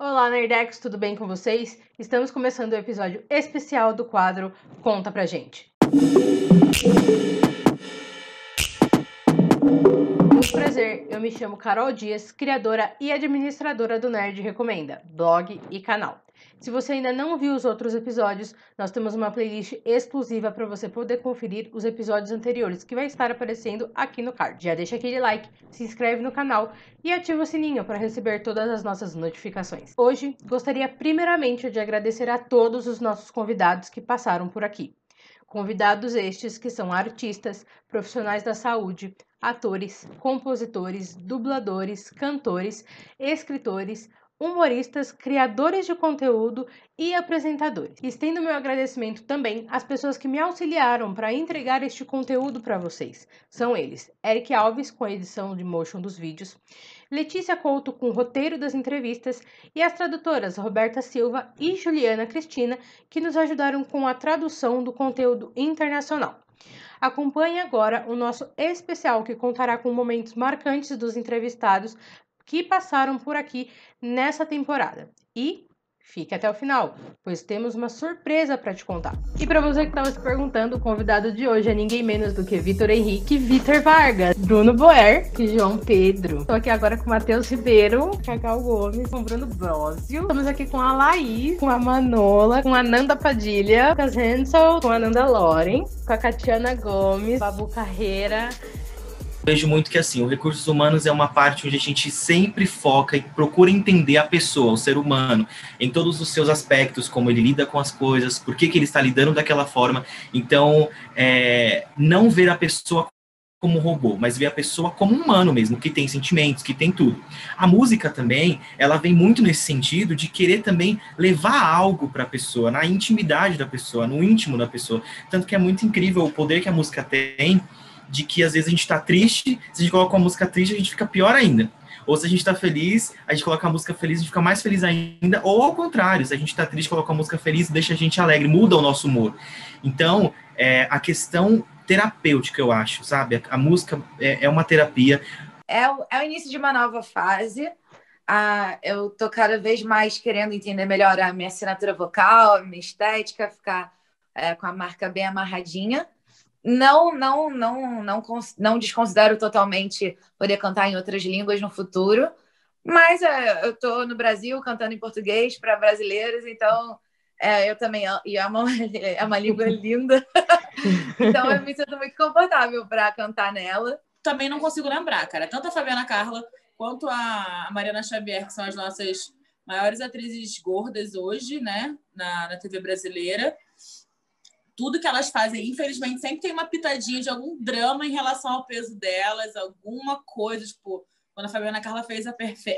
Olá, Nerdex, tudo bem com vocês? Estamos começando o episódio especial do quadro Conta Pra Gente. Muito prazer, eu me chamo Carol Dias, criadora e administradora do Nerd Recomenda, blog e canal. Se você ainda não viu os outros episódios, nós temos uma playlist exclusiva para você poder conferir os episódios anteriores, que vai estar aparecendo aqui no card. Já deixa aquele like, se inscreve no canal e ativa o sininho para receber todas as nossas notificações. Hoje, gostaria primeiramente de agradecer a todos os nossos convidados que passaram por aqui. Convidados estes que são artistas, profissionais da saúde, atores, compositores, dubladores, cantores, escritores, humoristas, criadores de conteúdo e apresentadores. Estendo meu agradecimento também às pessoas que me auxiliaram para entregar este conteúdo para vocês. São eles: Eric Alves com a edição de motion dos vídeos, Letícia Couto com o roteiro das entrevistas e as tradutoras Roberta Silva e Juliana Cristina, que nos ajudaram com a tradução do conteúdo internacional. Acompanhe agora o nosso especial que contará com momentos marcantes dos entrevistados que passaram por aqui nessa temporada. E fique até o final, pois temos uma surpresa para te contar. E para você que estava se perguntando, o convidado de hoje é ninguém menos do que Vitor Henrique, Vitor Vargas, Bruno Boer e João Pedro. Estou aqui agora com Matheus Ribeiro, Cacau Gomes, com Bruno Brosio. Estamos aqui com a Laís, com a Manola, com a Nanda Padilha, com a Hansel, com a Nanda Loren, com a Catiana Gomes, Babu Carreira, vejo muito que assim, o recursos humanos é uma parte onde a gente sempre foca e procura entender a pessoa, o ser humano, em todos os seus aspectos, como ele lida com as coisas, por que, que ele está lidando daquela forma. Então, é, não ver a pessoa como robô, mas ver a pessoa como um humano mesmo, que tem sentimentos, que tem tudo. A música também, ela vem muito nesse sentido de querer também levar algo para a pessoa, na intimidade da pessoa, no íntimo da pessoa. Tanto que é muito incrível o poder que a música tem de que às vezes a gente está triste, se a gente coloca uma música triste, a gente fica pior ainda. Ou se a gente está feliz, a gente coloca a música feliz, a gente fica mais feliz ainda. Ou ao contrário, se a gente está triste, coloca a música feliz, deixa a gente alegre, muda o nosso humor. Então, é, a questão terapêutica, eu acho, sabe? A, a música é, é, uma terapia. É o, é o início de uma nova fase. Ah, eu tô cada vez mais querendo entender melhor a minha assinatura vocal, a minha estética, ficar é, com a marca bem amarradinha. Não, não, não, não, não desconsidero totalmente poder cantar em outras línguas no futuro, mas é, eu estou no Brasil cantando em português para brasileiros, então é, eu também e é uma, é uma língua linda, então eu me sinto muito confortável para cantar nela. Também não consigo lembrar, cara. Tanto a Fabiana Carla quanto a Mariana Xavier, que são as nossas maiores atrizes gordas hoje, né, na, na TV brasileira tudo que elas fazem, infelizmente, sempre tem uma pitadinha de algum drama em relação ao peso delas, alguma coisa, tipo, quando a Fabiana Carla fez a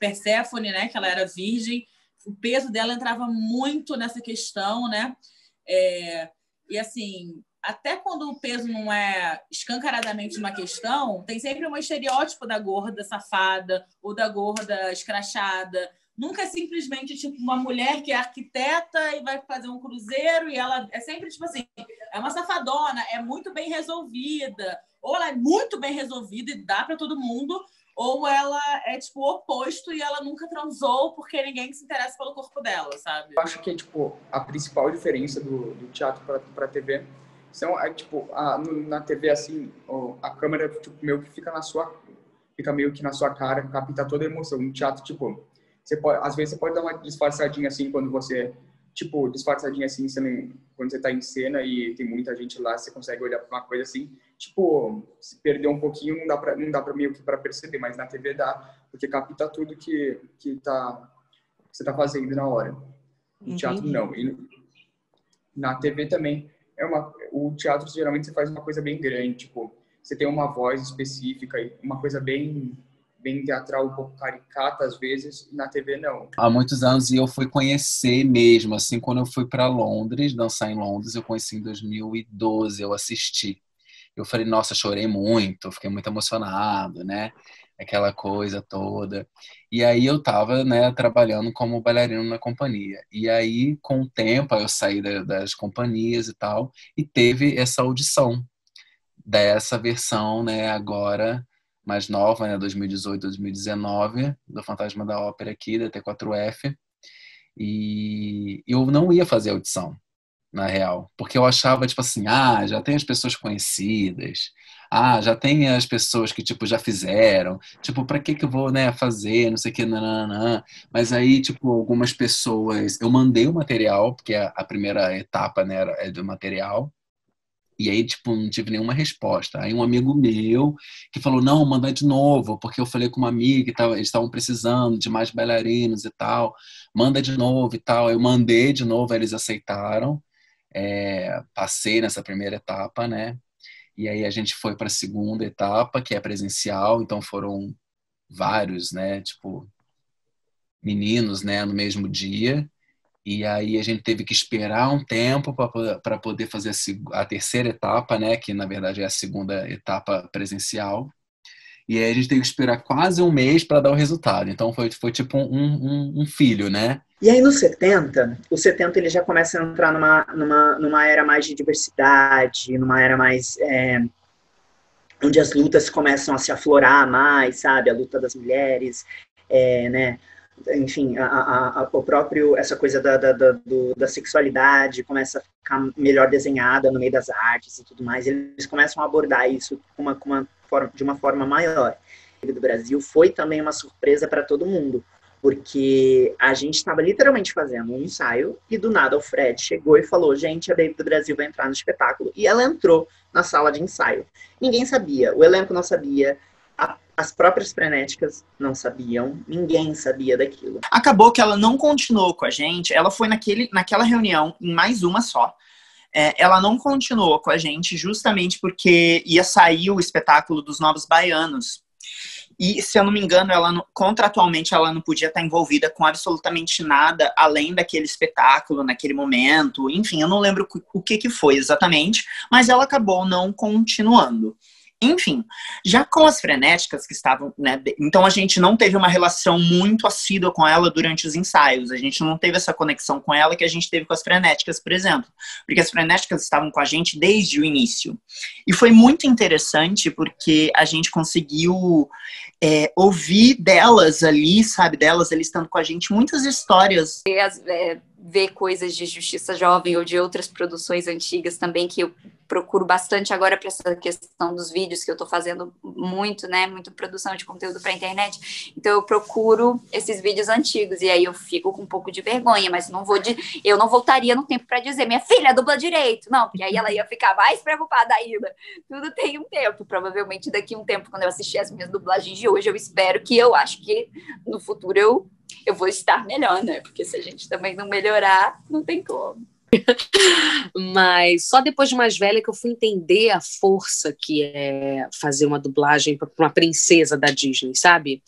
Perséfone, né, que ela era virgem, o peso dela entrava muito nessa questão, né? É, e assim, até quando o peso não é escancaradamente uma questão, tem sempre um estereótipo da gorda safada ou da gorda escrachada Nunca é simplesmente tipo uma mulher que é arquiteta e vai fazer um cruzeiro e ela é sempre tipo assim, é uma safadona, é muito bem resolvida, ou ela é muito bem resolvida e dá para todo mundo, ou ela é tipo o oposto e ela nunca transou porque ninguém se interessa pelo corpo dela, sabe? Eu acho que tipo a principal diferença do, do teatro para TV são é, tipo a, na TV assim a câmera tipo meio que fica na sua fica meio que na sua cara capta toda a emoção no teatro tipo você pode, às vezes você pode dar uma disfarçadinha assim quando você, tipo, disfarçadinha assim, você não, quando você tá em cena e tem muita gente lá, você consegue olhar para uma coisa assim, tipo, se perder um pouquinho não dá para não dá para meio que para perceber, mas na TV dá, porque capta tudo que que tá que você tá fazendo na hora. No teatro não. E na TV também é uma o teatro geralmente você faz uma coisa bem grande, tipo, você tem uma voz específica e uma coisa bem bem teatral, um pouco caricata às vezes, e na TV não. Há muitos anos e eu fui conhecer mesmo, assim, quando eu fui para Londres, dançar em Londres, eu conheci em 2012, eu assisti. Eu falei, nossa, chorei muito, fiquei muito emocionado, né? Aquela coisa toda. E aí eu tava, né, trabalhando como bailarino na companhia. E aí, com o tempo, eu saí das companhias e tal, e teve essa audição dessa versão, né, agora mais nova, né, 2018, 2019, do Fantasma da Ópera aqui, da T4F. E eu não ia fazer audição, na real, porque eu achava, tipo assim, ah, já tem as pessoas conhecidas, ah, já tem as pessoas que, tipo, já fizeram, tipo, pra que que eu vou, né, fazer, não sei que, nananã. Mas aí, tipo, algumas pessoas, eu mandei o material, porque a, a primeira etapa, né, é do material, e aí, tipo, não tive nenhuma resposta. Aí um amigo meu que falou, não, manda de novo, porque eu falei com uma amiga que eles estavam precisando de mais bailarinos e tal. Manda de novo e tal. Eu mandei de novo, eles aceitaram. É, passei nessa primeira etapa, né? E aí a gente foi para a segunda etapa, que é presencial. Então foram vários, né? Tipo, meninos, né? No mesmo dia. E aí a gente teve que esperar um tempo para poder fazer a, a, terceira etapa, né? Que na verdade é a segunda etapa presencial. E aí a gente teve que esperar quase um mês para dar o resultado. Então foi, foi tipo um, um, um, filho, né? E aí no 70, o 70 ele já começa a entrar numa, numa, numa era mais de diversidade, numa era mais. É, onde as lutas começam a se aflorar mais, sabe? A luta das mulheres, é, né? Enfim, a, a, a, o próprio, essa coisa da, da, da, do, da, sexualidade começa a ficar melhor desenhada no meio das artes e tudo mais, eles começam a abordar isso com uma, com uma forma, de uma forma maior. do Brasil foi também uma surpresa para todo mundo, porque a gente estava literalmente fazendo um ensaio e do nada o Fred chegou e falou: gente, a Baby do Brasil vai entrar no espetáculo. E ela entrou na sala de ensaio. Ninguém sabia, o elenco não sabia, as próprias frenéticas não sabiam, ninguém sabia daquilo. Acabou que ela não continuou com a gente, ela foi naquele, naquela reunião, em mais uma só. É, ela não continuou com a gente justamente porque ia sair o espetáculo dos Novos Baianos. E, se eu não me engano, ela contratualmente ela não podia estar envolvida com absolutamente nada além daquele espetáculo naquele momento. Enfim, eu não lembro o que, que foi exatamente, mas ela acabou não continuando. Enfim, já com as frenéticas que estavam, né? Então a gente não teve uma relação muito assídua com ela durante os ensaios. A gente não teve essa conexão com ela que a gente teve com as frenéticas, por exemplo. Porque as frenéticas estavam com a gente desde o início. E foi muito interessante porque a gente conseguiu é, ouvir delas ali, sabe? Delas ali estando com a gente, muitas histórias. É, ver coisas de Justiça Jovem ou de outras produções antigas também que eu procuro bastante agora para essa questão dos vídeos que eu estou fazendo muito, né, muito produção de conteúdo para internet. Então eu procuro esses vídeos antigos e aí eu fico com um pouco de vergonha, mas não vou de, eu não voltaria no tempo para dizer minha filha dubla direito, não, porque aí ela ia ficar mais preocupada ainda. Tudo tem um tempo, provavelmente daqui a um tempo quando eu assistir as minhas dublagens de hoje, eu espero que eu acho que no futuro eu eu vou estar melhor, né? Porque se a gente também não melhorar, não tem como. Mas só depois de mais velha que eu fui entender a força que é fazer uma dublagem para uma princesa da Disney, sabe?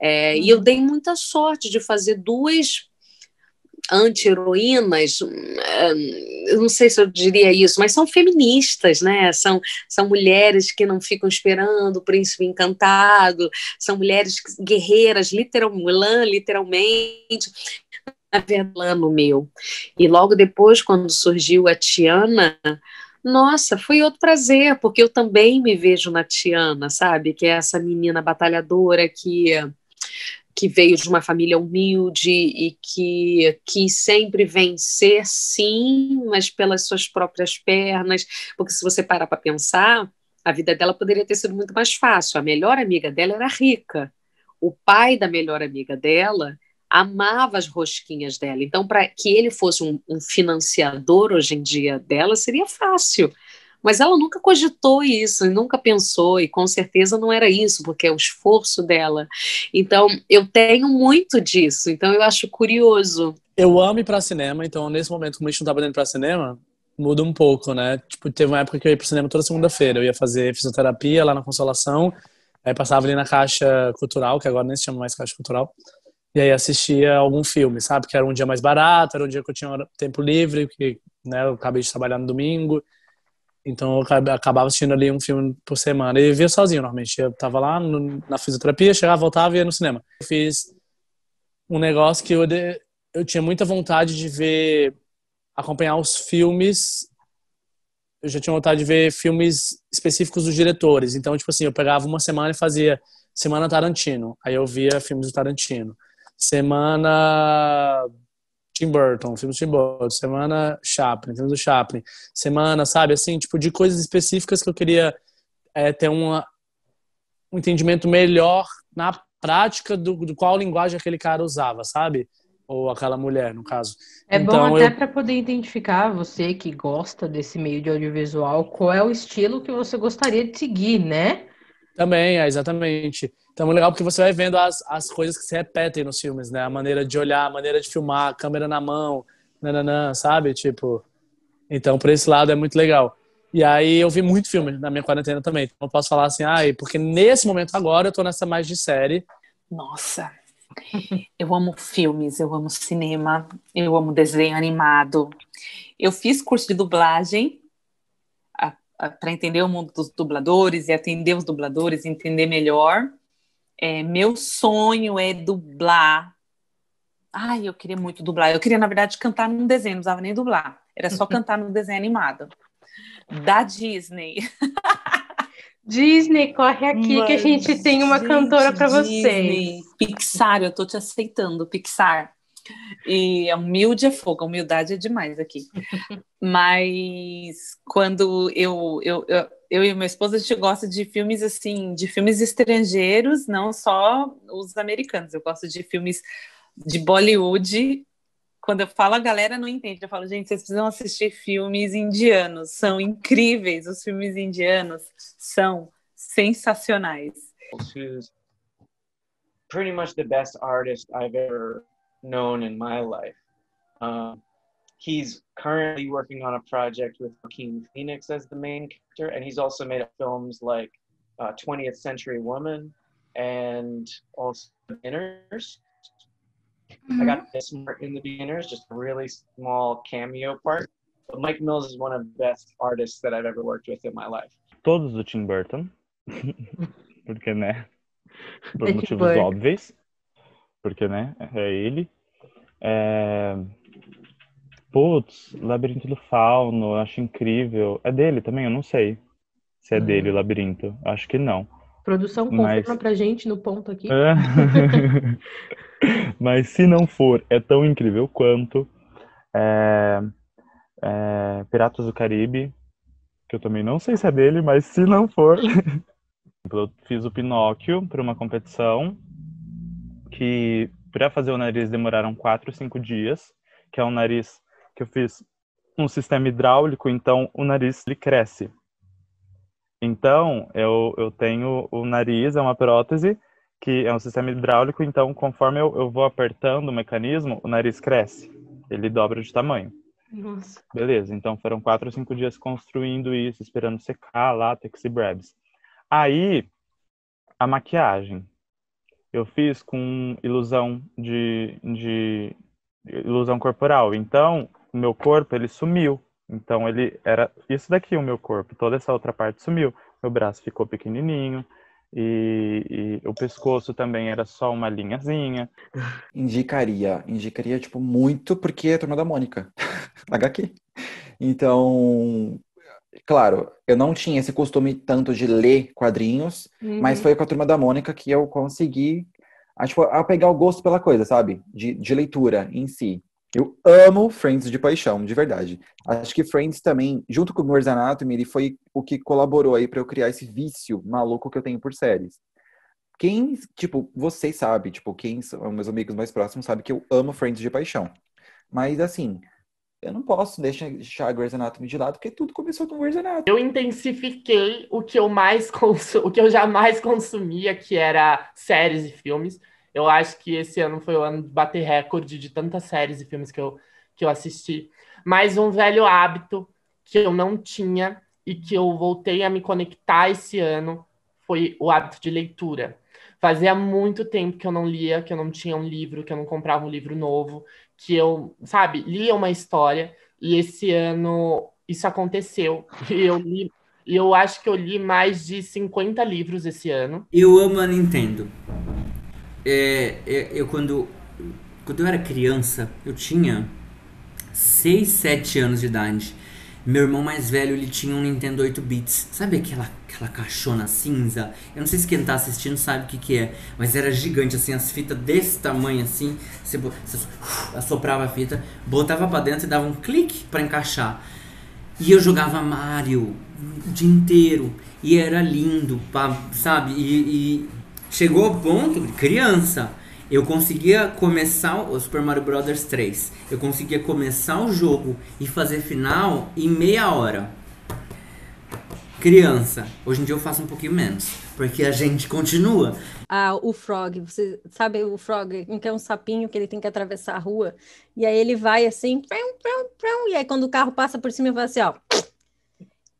É, E eu uhum. dei muita sorte de fazer duas anti-heroínas, hum, eu não sei se eu diria isso, mas são feministas, né? São, são mulheres que não ficam esperando o príncipe encantado, são mulheres guerreiras, literal, literalmente, no meu. E logo depois, quando surgiu a Tiana, nossa, foi outro prazer, porque eu também me vejo na Tiana, sabe? Que é essa menina batalhadora que que veio de uma família humilde e que quis sempre vencer, sim, mas pelas suas próprias pernas, porque se você parar para pensar, a vida dela poderia ter sido muito mais fácil. A melhor amiga dela era rica. O pai da melhor amiga dela amava as rosquinhas dela. Então, para que ele fosse um, um, financiador hoje em dia dela, seria fácil. Mas ela nunca cogitou isso, nunca pensou, e com certeza não era isso, porque é o esforço dela. Então, eu tenho muito disso, então eu acho curioso. Eu amo ir para cinema, então nesse momento, como a gente não estava indo para cinema, muda um pouco, né? Tipo, teve uma época que eu ia pro cinema toda segunda-feira, eu ia fazer fisioterapia lá na Consolação, aí passava ali na Caixa Cultural, que agora nem se chama mais Caixa Cultural, e aí assistia algum filme, sabe? Que era um dia mais barato, era um dia que eu tinha tempo livre, que né, eu acabei de trabalhar no domingo. Então eu acabava assistindo ali um filme por semana. E via sozinho, normalmente. Eu tava lá no, na fisioterapia, chegava, voltava e ia no cinema. Eu fiz um negócio que eu, de, eu tinha muita vontade de ver, acompanhar os filmes. Eu já tinha vontade de ver filmes específicos dos diretores. Então, tipo assim, eu pegava uma semana e fazia Semana Tarantino. Aí eu via filmes do Tarantino semana Tim Burton, filmes do Tim Burton, semana Chaplin, filmes do Chaplin, semana, sabe, assim, tipo, de coisas específicas que eu queria é, ter uma, um entendimento melhor na prática do, do qual linguagem aquele cara usava, sabe? Ou aquela mulher, no caso. É então, bom até eu... para poder identificar, você que gosta desse meio de audiovisual, qual é o estilo que você gostaria de seguir, né? Também, é, exatamente. Então é legal porque você vai vendo as, as coisas que se repetem nos filmes, né? A maneira de olhar, a maneira de filmar, a câmera na mão, nananã, sabe? Tipo, então por esse lado é muito legal. E aí eu vi muito filme na minha quarentena também. Então eu posso falar assim, ai, porque nesse momento agora eu tô nessa mais de série. Nossa, eu amo filmes, eu amo cinema, eu amo desenho animado. Eu fiz curso de dublagem para entender o mundo dos dubladores e atender os dubladores, entender melhor. É, meu sonho é dublar. Ai, eu queria muito dublar. Eu queria, na verdade, cantar num desenho, não precisava nem dublar. Era só cantar num desenho animado. Da Disney. Disney, corre aqui Mas, que a gente tem uma gente, cantora para vocês. Pixar, eu tô te aceitando, Pixar. E a humilde é fogo, humildade é demais aqui. Mas quando eu, eu, eu, eu e meu esposo, a gente gosta de filmes assim, de filmes estrangeiros, não só os americanos. Eu gosto de filmes de Bollywood. Quando eu falo, a galera não entende. Eu falo, gente, vocês precisam assistir filmes indianos. São incríveis. Os filmes indianos são sensacionais. Pretty much the best artist I've ever known in my life. Um, he's currently working on a project with Joaquin Phoenix as the main character, and he's also made films like uh, 20th Century Woman and also Beginners. Mm-hmm. I got this part in the Beginners, just a really small cameo part. But Mike Mills is one of the best artists that I've ever worked with in my life. Todos do Tim Burton, porque né, por motivos óbvios. Porque, né, é ele. É... Putz, Labirinto do Fauno, acho incrível. É dele também? Eu não sei se é hum. dele o Labirinto. Acho que não. Produção confirma Mas... pra gente no ponto aqui. É. Mas se não for, é tão incrível quanto é... É... Piratas do Caribe, que eu também não sei se é dele, mas se não for. eu fiz o Pinóquio para uma competição que para fazer o nariz demoraram quatro, cinco dias, que é um nariz que eu fiz um sistema hidráulico, então o nariz ele cresce. Então eu, eu tenho o nariz, é uma prótese, que é um sistema hidráulico, então conforme eu, eu vou apertando o mecanismo, o nariz cresce, ele dobra de tamanho. Nossa. Beleza, então foram quatro ou cinco dias construindo isso, esperando secar, látex e brabs. Aí, a maquiagem eu fiz com ilusão de, de ilusão corporal. Então, o meu corpo ele sumiu. Então ele era isso daqui o meu corpo, toda essa outra parte sumiu. Meu braço ficou pequenininho e, e o pescoço também era só uma linhazinha. Indicaria, indicaria tipo muito porque é a turma da Mônica, HQ. Então, claro, eu não tinha esse costume tanto de ler quadrinhos, uhum. mas foi com a turma da Mônica que eu consegui a, tipo, a pegar o gosto pela coisa, sabe? De, de leitura em si. Eu amo Friends de paixão, de verdade. Acho que Friends também, junto com o Grey's Anatomy, ele foi o que colaborou aí para eu criar esse vício maluco que eu tenho por séries. Quem, tipo, vocês sabem, tipo, quem são meus amigos mais próximos sabe que eu amo Friends de paixão. Mas, assim, eu não posso deixar Grey's Anatomy de lado, porque tudo começou com Grey's Anatomy. Eu intensifiquei o que eu mais o que eu jamais consumia, que era séries e filmes. Eu acho que esse ano foi o ano de bater recorde de tantas séries e filmes que eu, que eu assisti. Mas um velho hábito que eu não tinha e que eu voltei a me conectar esse ano foi o hábito de leitura. Fazia muito tempo que eu não lia, que eu não tinha um livro, que eu não comprava um livro novo, que eu, sabe, lia uma história e esse ano isso aconteceu. E eu li, eu acho que eu li mais de 50 livros esse ano. Eu amo a Nintendo. É, é, eu quando quando eu era criança, eu tinha 6, 7 anos de idade. Meu irmão mais velho, ele tinha um Nintendo 8 bits. Sabe aquela, aquela caixona cinza? Eu não sei se quem tá assistindo sabe o que que é, mas era gigante, assim, as fitas desse tamanho, assim. Você, você assoprava a fita, botava pra dentro e dava um clique pra encaixar. E eu jogava Mario o dia inteiro. E era lindo, sabe? E, e chegou ao ponto, criança, eu conseguia começar o Super Mario Bros 3. Eu conseguia começar o jogo e fazer final em meia hora. Criança. Hoje em dia eu faço um pouquinho menos. Porque a gente continua. Ah, o Frog, você sabe o Frog, que é um sapinho que ele tem que atravessar a rua, e aí ele vai assim, prão, prão, prão, e aí quando o carro passa por cima, ele fala assim, ó.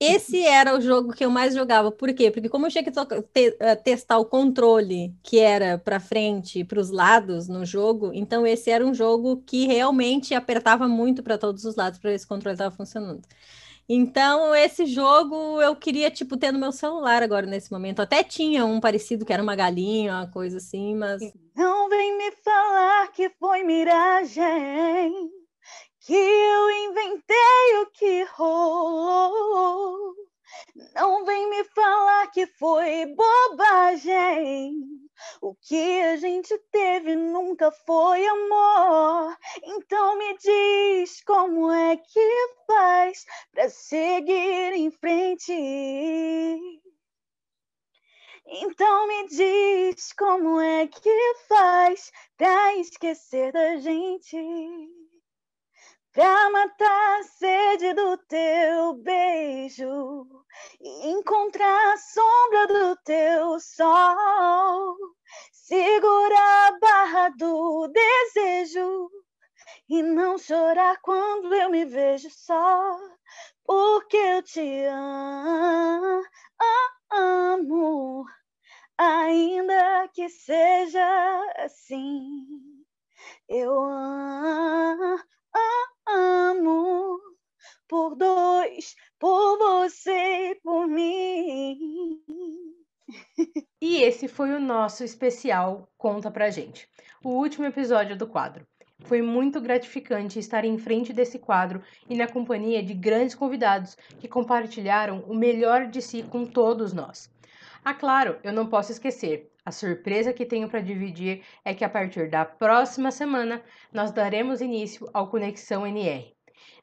Esse era o jogo que eu mais jogava. Por quê? Porque como eu tinha que te- eh, testar o controle que era para frente e para os lados no jogo, então esse era um jogo que realmente apertava muito para todos os lados para ver se o controle estava funcionando. Então, esse jogo eu queria, tipo, ter no meu celular agora, nesse momento. Até tinha um parecido, que era uma galinha, uma coisa assim, mas... Não vem me falar que foi miragem, que eu inventei o que rolou. Não vem me falar que foi bobagem. O que a gente teve nunca foi amor. Então me diz como é que faz pra seguir em frente. Então me diz como é que faz pra esquecer da gente, pra matar a sede do teu beijo e encontrar a sombra do teu sol, segurar a barra do desejo e não chorar quando eu me vejo só, porque eu te amo, amo, ainda que seja assim. Eu a- a- amo por dois, por você por mim. E esse foi o nosso especial Conta Pra Gente, o último episódio do quadro. Foi muito gratificante estar em frente desse quadro e na companhia de grandes convidados que compartilharam o melhor de si com todos nós. Ah, claro, eu não posso esquecer. A surpresa que tenho para dividir é que a partir da próxima semana nós daremos início ao Conexão NR.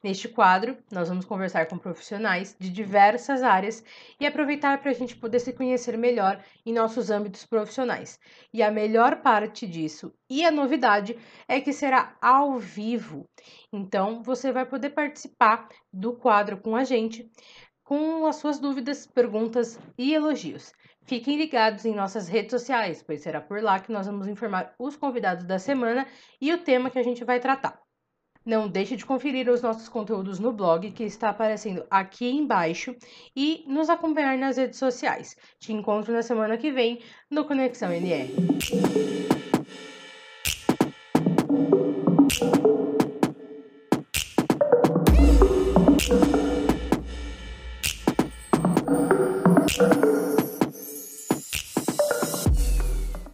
Neste quadro, nós vamos conversar com profissionais de diversas áreas e aproveitar para a gente poder se conhecer melhor em nossos âmbitos profissionais. E a melhor parte disso e a novidade é que será ao vivo. Então, você vai poder participar do quadro com a gente com as suas dúvidas, perguntas e elogios. Fiquem ligados em nossas redes sociais, pois será por lá que nós vamos informar os convidados da semana e o tema que a gente vai tratar. Não deixe de conferir os nossos conteúdos no blog que está aparecendo aqui embaixo e nos acompanhar nas redes sociais. Te encontro na semana que vem no Conexão NR.